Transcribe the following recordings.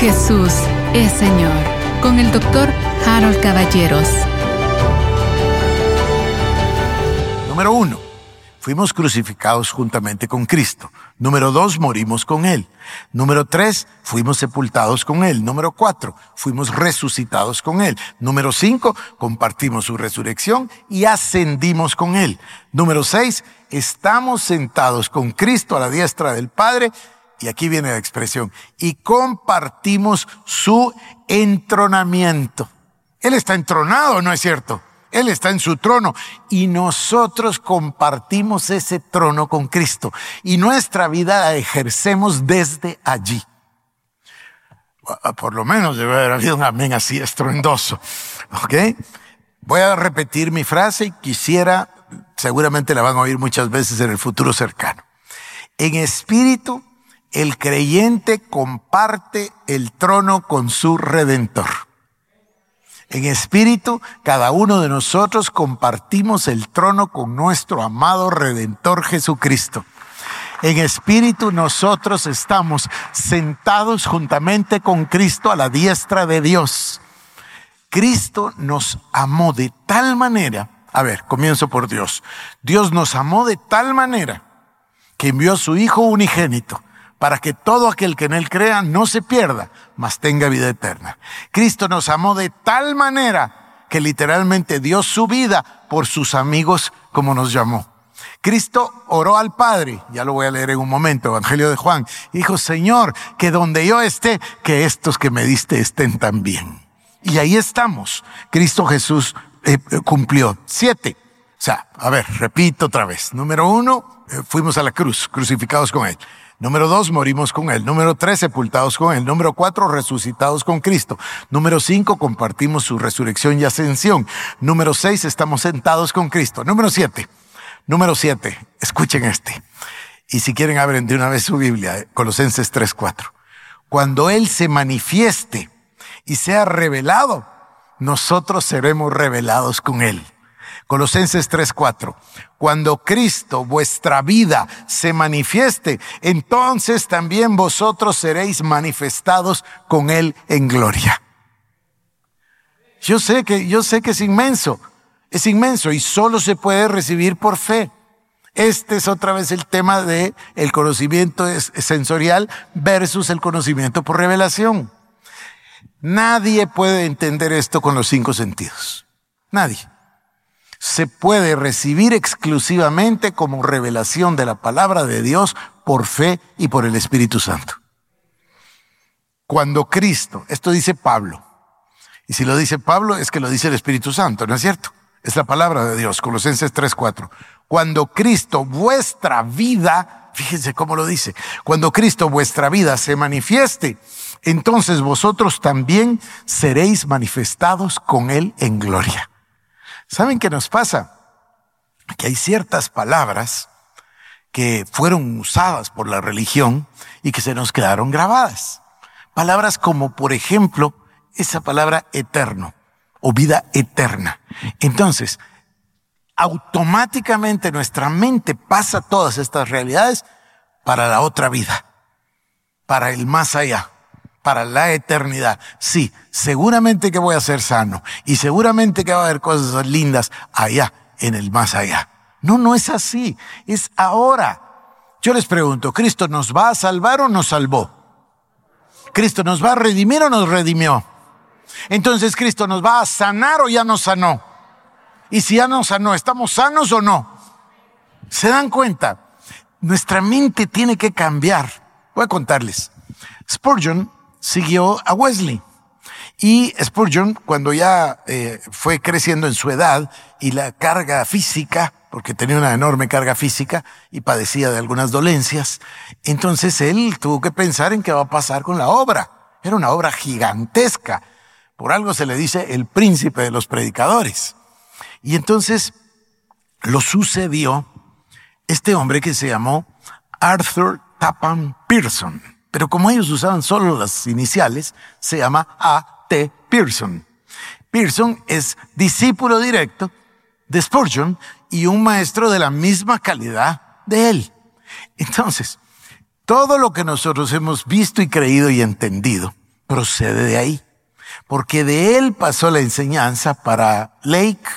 Jesús es Señor con el doctor Harold Caballeros. Número uno, fuimos crucificados juntamente con Cristo. Número dos, morimos con Él. Número tres, fuimos sepultados con Él. Número cuatro, fuimos resucitados con Él. Número cinco, compartimos su resurrección y ascendimos con Él. Número seis, estamos sentados con Cristo a la diestra del Padre. Y aquí viene la expresión, y compartimos su entronamiento. Él está entronado, ¿no es cierto? Él está en su trono y nosotros compartimos ese trono con Cristo y nuestra vida la ejercemos desde allí. Por lo menos debe haber habido un amén así estruendoso. ¿Ok? Voy a repetir mi frase y quisiera, seguramente la van a oír muchas veces en el futuro cercano. En espíritu, el creyente comparte el trono con su redentor. En espíritu, cada uno de nosotros compartimos el trono con nuestro amado Redentor Jesucristo. En espíritu nosotros estamos sentados juntamente con Cristo a la diestra de Dios. Cristo nos amó de tal manera, a ver, comienzo por Dios. Dios nos amó de tal manera que envió a su Hijo unigénito para que todo aquel que en Él crea no se pierda, mas tenga vida eterna. Cristo nos amó de tal manera que literalmente dio su vida por sus amigos como nos llamó. Cristo oró al Padre, ya lo voy a leer en un momento, Evangelio de Juan, dijo, Señor, que donde yo esté, que estos que me diste estén también. Y ahí estamos. Cristo Jesús eh, cumplió. Siete. O sea, a ver, repito otra vez. Número uno, eh, fuimos a la cruz, crucificados con Él. Número dos, morimos con Él. Número tres, sepultados con Él. Número cuatro, resucitados con Cristo. Número cinco, compartimos su resurrección y ascensión. Número seis, estamos sentados con Cristo. Número siete, número siete, escuchen este. Y si quieren, abren de una vez su Biblia, Colosenses 3, 4. Cuando Él se manifieste y sea revelado, nosotros seremos revelados con Él. Colosenses 3:4. Cuando Cristo, vuestra vida, se manifieste, entonces también vosotros seréis manifestados con Él en gloria. Yo sé que, yo sé que es inmenso, es inmenso y solo se puede recibir por fe. Este es otra vez el tema de el conocimiento sensorial versus el conocimiento por revelación. Nadie puede entender esto con los cinco sentidos. Nadie se puede recibir exclusivamente como revelación de la palabra de Dios por fe y por el Espíritu Santo. Cuando Cristo, esto dice Pablo, y si lo dice Pablo es que lo dice el Espíritu Santo, ¿no es cierto? Es la palabra de Dios, Colosenses 3:4. Cuando Cristo, vuestra vida, fíjense cómo lo dice, cuando Cristo, vuestra vida se manifieste, entonces vosotros también seréis manifestados con Él en gloria. ¿Saben qué nos pasa? Que hay ciertas palabras que fueron usadas por la religión y que se nos quedaron grabadas. Palabras como, por ejemplo, esa palabra eterno o vida eterna. Entonces, automáticamente nuestra mente pasa todas estas realidades para la otra vida, para el más allá para la eternidad. Sí, seguramente que voy a ser sano y seguramente que va a haber cosas lindas allá, en el más allá. No, no es así, es ahora. Yo les pregunto, ¿Cristo nos va a salvar o nos salvó? ¿Cristo nos va a redimir o nos redimió? Entonces, ¿Cristo nos va a sanar o ya nos sanó? Y si ya nos sanó, ¿estamos sanos o no? ¿Se dan cuenta? Nuestra mente tiene que cambiar. Voy a contarles. Spurgeon siguió a Wesley. Y Spurgeon, cuando ya eh, fue creciendo en su edad y la carga física, porque tenía una enorme carga física y padecía de algunas dolencias, entonces él tuvo que pensar en qué va a pasar con la obra. Era una obra gigantesca. Por algo se le dice el príncipe de los predicadores. Y entonces lo sucedió este hombre que se llamó Arthur Tappan Pearson. Pero como ellos usaban solo las iniciales, se llama A. T. Pearson. Pearson es discípulo directo de Spurgeon y un maestro de la misma calidad de él. Entonces, todo lo que nosotros hemos visto y creído y entendido procede de ahí. Porque de él pasó la enseñanza para Lake,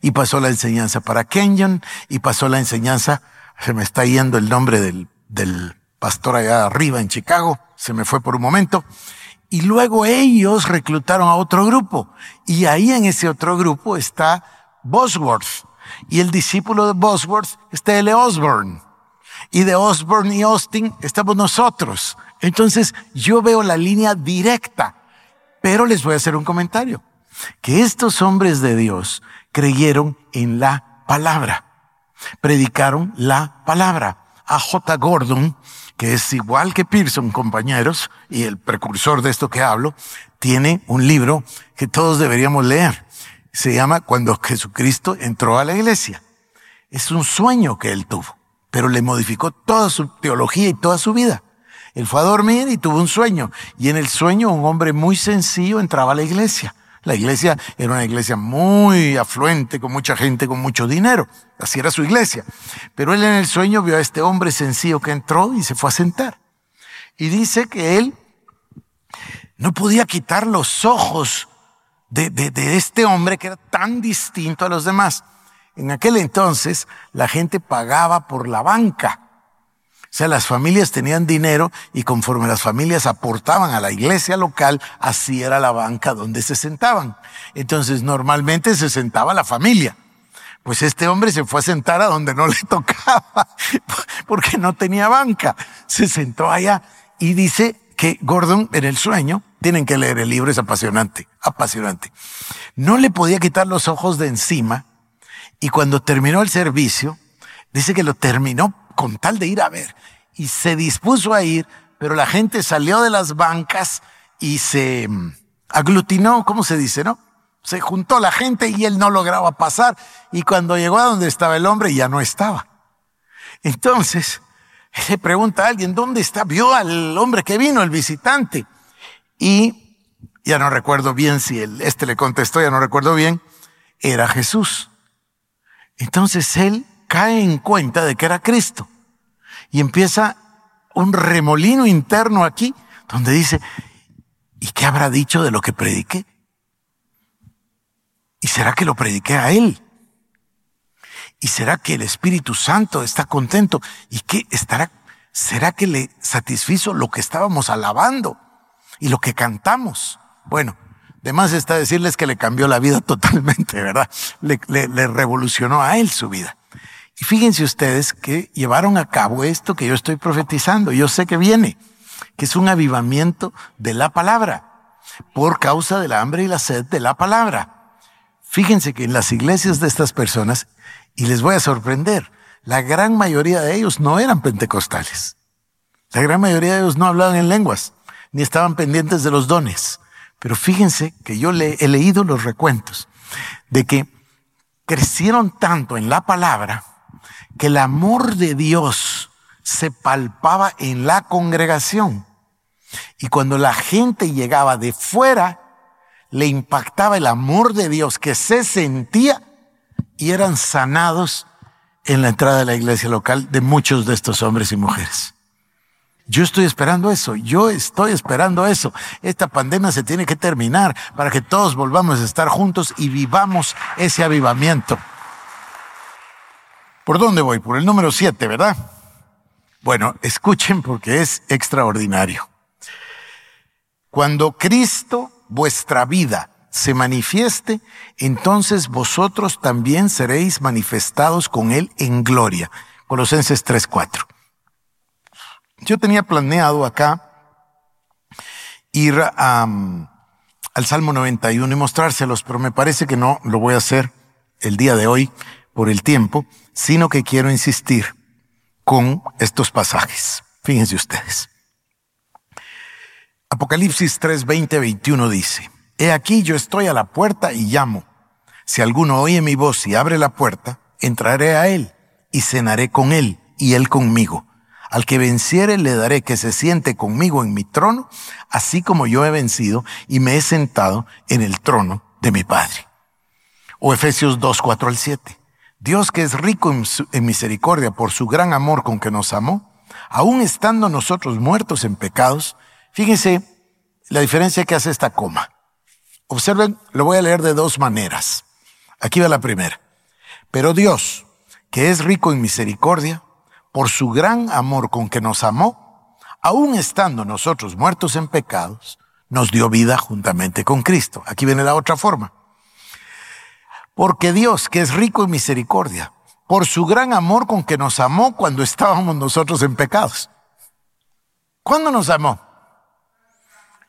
y pasó la enseñanza para Kenyon, y pasó la enseñanza, se me está yendo el nombre del, del pastor allá arriba en Chicago, se me fue por un momento, y luego ellos reclutaron a otro grupo. Y ahí en ese otro grupo está Bosworth. Y el discípulo de Bosworth está L. Osborne. Y de Osborne y Austin estamos nosotros. Entonces yo veo la línea directa. Pero les voy a hacer un comentario. Que estos hombres de Dios creyeron en la palabra. Predicaron la palabra. A J. Gordon que es igual que Pearson, compañeros, y el precursor de esto que hablo, tiene un libro que todos deberíamos leer. Se llama Cuando Jesucristo entró a la iglesia. Es un sueño que él tuvo, pero le modificó toda su teología y toda su vida. Él fue a dormir y tuvo un sueño, y en el sueño un hombre muy sencillo entraba a la iglesia. La iglesia era una iglesia muy afluente, con mucha gente, con mucho dinero. Así era su iglesia. Pero él en el sueño vio a este hombre sencillo que entró y se fue a sentar. Y dice que él no podía quitar los ojos de, de, este hombre que era tan distinto a los demás. En aquel entonces la gente pagaba por la banca. Sea, las familias tenían dinero y conforme las familias aportaban a la iglesia local, así era la banca donde se sentaban. Entonces, normalmente se sentaba la familia. Pues este hombre se fue a sentar a donde no le tocaba, porque no tenía banca. Se sentó allá y dice que Gordon en el sueño, tienen que leer el libro, es apasionante, apasionante. No le podía quitar los ojos de encima y cuando terminó el servicio, dice que lo terminó con tal de ir a ver. Y se dispuso a ir, pero la gente salió de las bancas y se mm, aglutinó, ¿cómo se dice, no? Se juntó la gente y él no lograba pasar. Y cuando llegó a donde estaba el hombre, ya no estaba. Entonces, le pregunta a alguien, ¿dónde está? Vio al hombre que vino, el visitante. Y ya no recuerdo bien si el, este le contestó, ya no recuerdo bien, era Jesús. Entonces él cae en cuenta de que era Cristo. Y empieza un remolino interno aquí, donde dice, ¿y qué habrá dicho de lo que prediqué? ¿Y será que lo prediqué a Él? ¿Y será que el Espíritu Santo está contento? ¿Y qué estará? ¿Será que le satisfizo lo que estábamos alabando y lo que cantamos? Bueno, además está decirles que le cambió la vida totalmente, ¿verdad? Le, le revolucionó a él su vida. Y fíjense ustedes que llevaron a cabo esto que yo estoy profetizando. Yo sé que viene, que es un avivamiento de la palabra, por causa de la hambre y la sed de la palabra. Fíjense que en las iglesias de estas personas, y les voy a sorprender, la gran mayoría de ellos no eran pentecostales. La gran mayoría de ellos no hablaban en lenguas, ni estaban pendientes de los dones. Pero fíjense que yo le he leído los recuentos de que crecieron tanto en la palabra que el amor de Dios se palpaba en la congregación. Y cuando la gente llegaba de fuera, le impactaba el amor de Dios que se sentía y eran sanados en la entrada de la iglesia local de muchos de estos hombres y mujeres. Yo estoy esperando eso, yo estoy esperando eso. Esta pandemia se tiene que terminar para que todos volvamos a estar juntos y vivamos ese avivamiento. ¿Por dónde voy? Por el número siete, ¿verdad? Bueno, escuchen porque es extraordinario. Cuando Cristo, vuestra vida, se manifieste, entonces vosotros también seréis manifestados con Él en gloria. Colosenses 3:4. Yo tenía planeado acá ir al Salmo 91 y mostrárselos, pero me parece que no lo voy a hacer el día de hoy por el tiempo, sino que quiero insistir con estos pasajes. Fíjense ustedes. Apocalipsis 3, 20, 21 dice, He aquí yo estoy a la puerta y llamo. Si alguno oye mi voz y abre la puerta, entraré a él y cenaré con él y él conmigo. Al que venciere le daré que se siente conmigo en mi trono, así como yo he vencido y me he sentado en el trono de mi Padre. O Efesios 2, 4 al 7. Dios que es rico en, misericordia por su gran amor con que nos amó, aun estando nosotros muertos en pecados, fíjense la diferencia que hace esta coma. Observen, lo voy a leer de dos maneras. Aquí va la primera. Pero Dios, que es rico en misericordia, por su gran amor con que nos amó, aun estando nosotros muertos en pecados, nos dio vida juntamente con Cristo. Aquí viene la otra forma. Porque Dios, que es rico en misericordia, por su gran amor con que nos amó cuando estábamos nosotros en pecados. ¿Cuándo nos amó?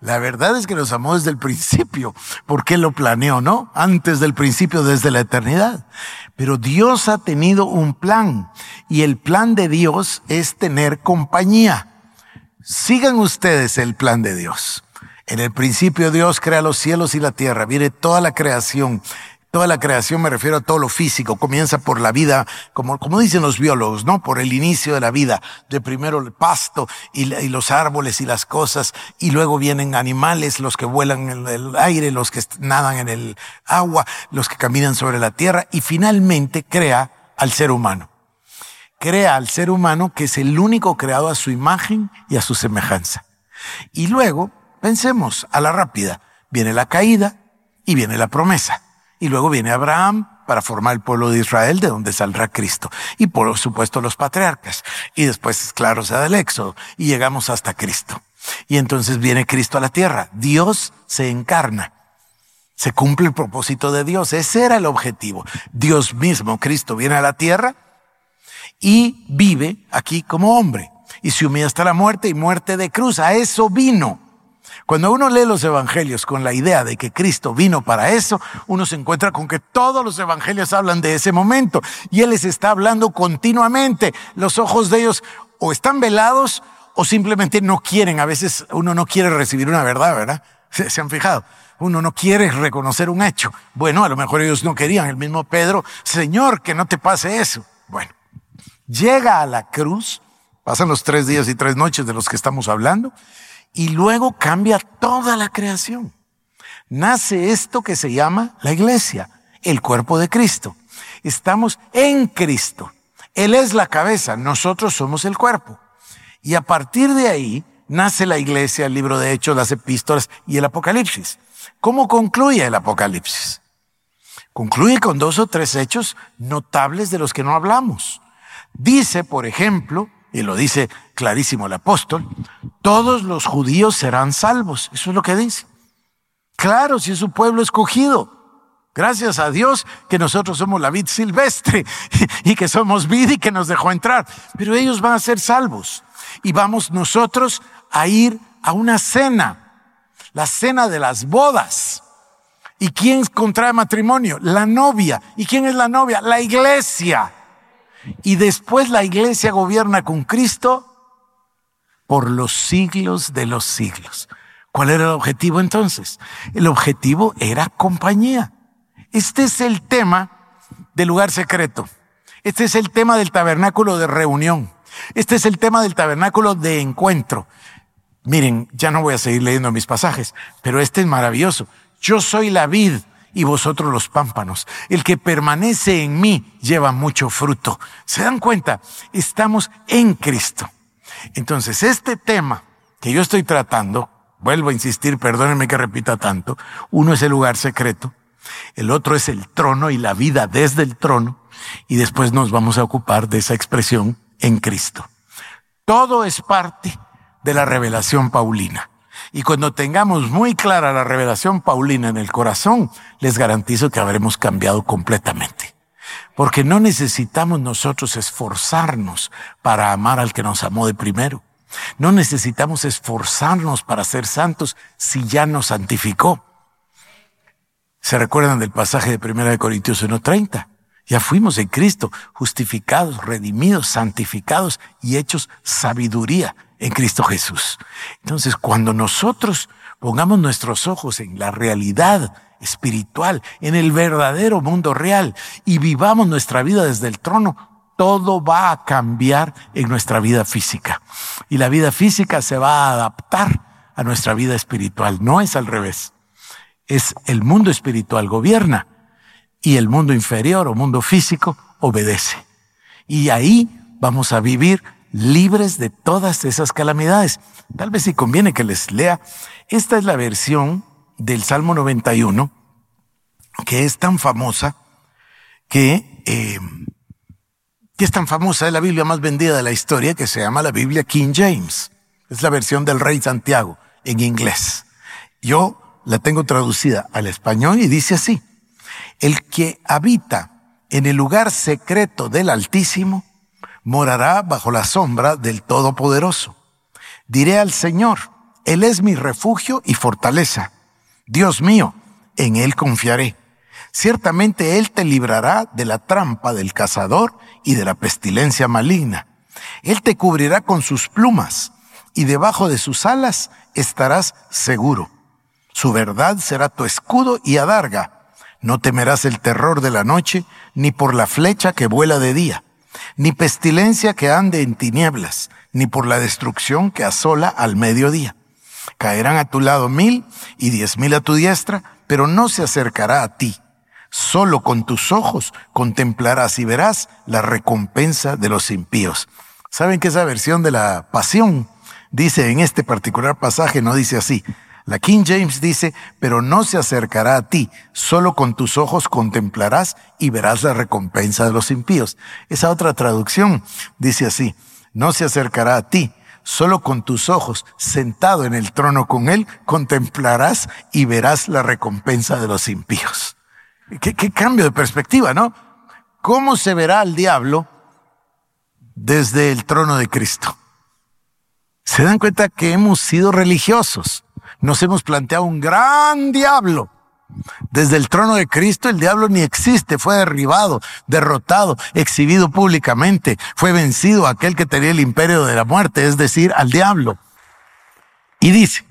La verdad es que nos amó desde el principio, porque lo planeó, ¿no? Antes del principio, desde la eternidad. Pero Dios ha tenido un plan y el plan de Dios es tener compañía. Sigan ustedes el plan de Dios. En el principio Dios crea los cielos y la tierra, viene toda la creación Toda la creación me refiero a todo lo físico, comienza por la vida, como, dicen los biólogos, ¿no? Por el inicio de la vida, de primero el pasto y, y los árboles y las cosas, y luego vienen animales, los que vuelan en el aire, los que nadan en el agua, los que caminan sobre la tierra, y finalmente crea al ser humano. Crea al ser humano que es el único creado a su imagen y a su semejanza. Y luego, pensemos a la rápida, viene la caída y viene la promesa. Y luego viene Abraham para formar el pueblo de Israel, de donde saldrá Cristo. Y por supuesto los patriarcas. Y después, claro, se da el éxodo. Y llegamos hasta Cristo. Y entonces viene Cristo a la tierra. Dios se encarna. Se cumple el propósito de Dios. Ese era el objetivo. Dios mismo, Cristo, viene a la tierra y vive aquí como hombre. Y se humilla hasta la muerte y muerte de cruz. A eso vino. Cuando uno lee los evangelios con la idea de que Cristo vino para eso, uno se encuentra con que todos los evangelios hablan de ese momento y Él les está hablando continuamente. Los ojos de ellos o están velados o simplemente no quieren. A veces uno no quiere recibir una verdad, ¿verdad? ¿Se, han fijado? Uno no quiere reconocer un hecho. Bueno, a lo mejor ellos no querían. El mismo Pedro, Señor, que no te pase eso. Bueno, llega a la cruz, pasan los tres días y tres noches de los que estamos hablando, y luego cambia toda la creación. Nace esto que se llama la iglesia, el cuerpo de Cristo. Estamos en Cristo. Él es la cabeza, nosotros somos el cuerpo. Y a partir de ahí nace la iglesia, el libro de Hechos, las epístolas y el Apocalipsis. ¿Cómo concluye el Apocalipsis? Concluye con dos o tres hechos notables de los que no hablamos. Dice, por ejemplo, y lo dice clarísimo el apóstol, todos los judíos serán salvos. Eso es lo que dice. Claro, si es su pueblo escogido. Gracias a Dios que nosotros somos la vid silvestre y que somos vid y que nos dejó entrar. Pero ellos van a ser salvos. Y vamos nosotros a ir a una cena, la cena de las bodas. ¿Y quién contrae matrimonio? La novia. ¿Y quién es la novia? La iglesia. Y después la iglesia gobierna con Cristo por los siglos de los siglos. ¿Cuál era el objetivo entonces? El objetivo era compañía. Este es el tema del lugar secreto. Este es el tema del tabernáculo de reunión. Este es el tema del tabernáculo de encuentro. Miren, ya no voy a seguir leyendo mis pasajes, pero este es maravilloso. Yo soy la vid, y vosotros los pámpanos. El que permanece en mí lleva mucho fruto. ¿Se dan cuenta? Estamos en Cristo. Entonces, este tema que yo estoy tratando, vuelvo a insistir, perdónenme que repita tanto, uno es el lugar secreto, el otro es el trono y la vida desde el trono, y después nos vamos a ocupar de esa expresión en Cristo. Todo es parte de la revelación paulina. Y cuando tengamos muy clara la revelación paulina en el corazón, les garantizo que habremos cambiado completamente. Porque no necesitamos nosotros esforzarnos para amar al que nos amó de primero. No necesitamos esforzarnos para ser santos si ya nos santificó. ¿Se recuerdan del pasaje de 1 Corintios 1.30? Ya fuimos en Cristo, justificados, redimidos, santificados y hechos sabiduría en Cristo Jesús. Entonces, cuando nosotros pongamos nuestros ojos en la realidad espiritual, en el verdadero mundo real y vivamos nuestra vida desde el trono, todo va a cambiar en nuestra vida física. Y la vida física se va a adaptar a nuestra vida espiritual. No es al revés. Es el mundo espiritual gobierna y el mundo inferior o mundo físico obedece. Y ahí vamos a vivir libres de todas esas calamidades. Tal vez si conviene que les lea. Esta es la versión del Salmo 91, que es tan famosa que, eh, que es tan famosa, es la Biblia más vendida de la historia, que se llama la Biblia King James. Es la versión del Rey Santiago en inglés. Yo la tengo traducida al español y dice así, el que habita en el lugar secreto del Altísimo morará bajo la sombra del Todopoderoso. Diré al Señor, Él es mi refugio y fortaleza. Dios mío, en Él confiaré. Ciertamente Él te librará de la trampa del cazador y de la pestilencia maligna. Él te cubrirá con sus plumas y debajo de sus alas estarás seguro. Su verdad será tu escudo y adarga. No temerás el terror de la noche, ni por la flecha que vuela de día, ni pestilencia que ande en tinieblas, ni por la destrucción que asola al mediodía. Caerán a tu lado mil y diez mil a tu diestra, pero no se acercará a ti. Solo con tus ojos contemplarás y verás la recompensa de los impíos. ¿Saben que esa versión de la pasión dice en este particular pasaje, no dice así? La King James dice, pero no se acercará a ti, solo con tus ojos contemplarás y verás la recompensa de los impíos. Esa otra traducción dice así, no se acercará a ti, solo con tus ojos, sentado en el trono con él, contemplarás y verás la recompensa de los impíos. ¿Qué, qué cambio de perspectiva, no? ¿Cómo se verá al diablo desde el trono de Cristo? ¿Se dan cuenta que hemos sido religiosos? Nos hemos planteado un gran diablo. Desde el trono de Cristo el diablo ni existe, fue derribado, derrotado, exhibido públicamente, fue vencido aquel que tenía el imperio de la muerte, es decir, al diablo. Y dice,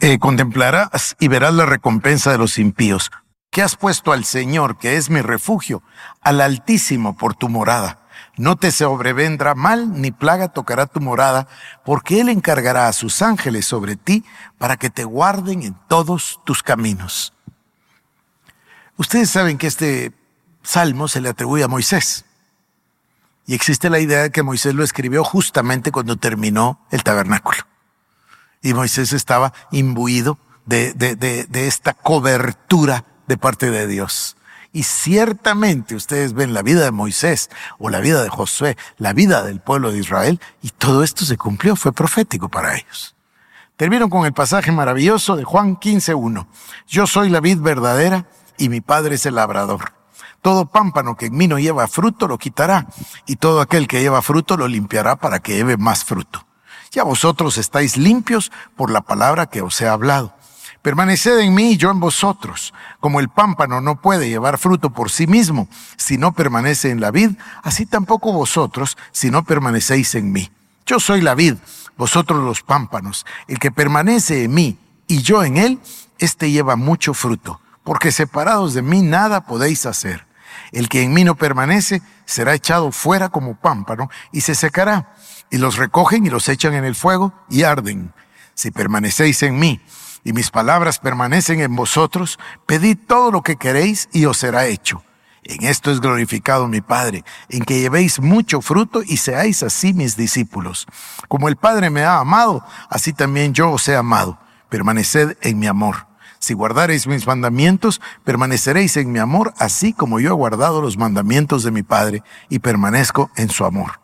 eh, contemplarás y verás la recompensa de los impíos, que has puesto al Señor, que es mi refugio, al Altísimo por tu morada. No te sobrevendrá mal ni plaga tocará tu morada, porque Él encargará a sus ángeles sobre ti para que te guarden en todos tus caminos. Ustedes saben que este salmo se le atribuye a Moisés. Y existe la idea de que Moisés lo escribió justamente cuando terminó el tabernáculo. Y Moisés estaba imbuido de, de, de, de esta cobertura de parte de Dios. Y ciertamente ustedes ven la vida de Moisés o la vida de Josué, la vida del pueblo de Israel, y todo esto se cumplió, fue profético para ellos. Termino con el pasaje maravilloso de Juan 15.1. Yo soy la vid verdadera y mi padre es el labrador. Todo pámpano que en mí no lleva fruto lo quitará, y todo aquel que lleva fruto lo limpiará para que lleve más fruto. Ya vosotros estáis limpios por la palabra que os he hablado. Permaneced en mí y yo en vosotros. Como el pámpano no puede llevar fruto por sí mismo si no permanece en la vid, así tampoco vosotros si no permanecéis en mí. Yo soy la vid, vosotros los pámpanos. El que permanece en mí y yo en él, éste lleva mucho fruto, porque separados de mí nada podéis hacer. El que en mí no permanece será echado fuera como pámpano y se secará. Y los recogen y los echan en el fuego y arden. Si permanecéis en mí y mis palabras permanecen en vosotros, pedid todo lo que queréis y os será hecho. En esto es glorificado mi Padre, en que llevéis mucho fruto y seáis así mis discípulos. Como el Padre me ha amado, así también yo os he amado. Permaneced en mi amor. Si guardareis mis mandamientos, permaneceréis en mi amor, así como yo he guardado los mandamientos de mi Padre y permanezco en su amor.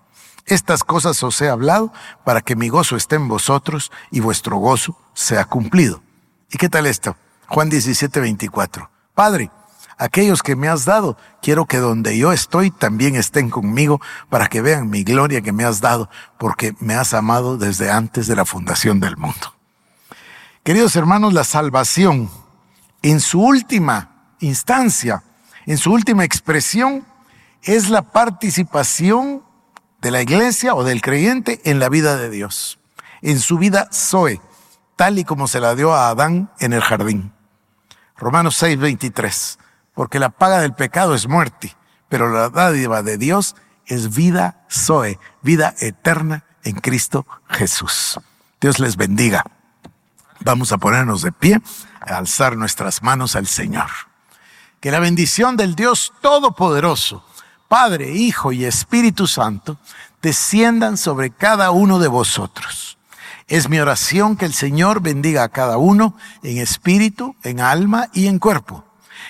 Estas cosas os he hablado para que mi gozo esté en vosotros y vuestro gozo sea cumplido. ¿Y qué tal esto? Juan 17, 24. Padre, aquellos que me has dado, quiero que donde yo estoy también estén conmigo para que vean mi gloria que me has dado, porque me has amado desde antes de la fundación del mundo. Queridos hermanos, la salvación en su última instancia, en su última expresión, es la participación de la iglesia o del creyente en la vida de Dios, en su vida Zoe, tal y como se la dio a Adán en el jardín. Romanos 6, 23. Porque la paga del pecado es muerte, pero la dádiva de Dios es vida Zoe, vida eterna en Cristo Jesús. Dios les bendiga. Vamos a ponernos de pie, a alzar nuestras manos al Señor. Que la bendición del Dios Todopoderoso, Padre, Hijo y Espíritu Santo, desciendan sobre cada uno de vosotros. Es mi oración que el Señor bendiga a cada uno en espíritu, en alma y en cuerpo.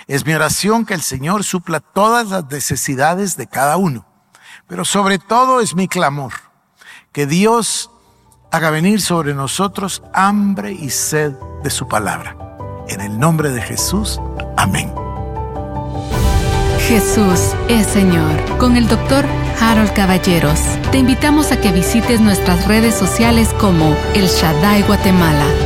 Es mi oración que el Señor supla todas las necesidades de cada uno. Pero sobre todo es mi clamor que Dios haga venir sobre nosotros hambre y sed de su palabra. En el nombre de Jesús, amén. Jesús es Señor. Con el doctor Harold Caballeros, te invitamos a que visites nuestras redes sociales como El Shaddai Guatemala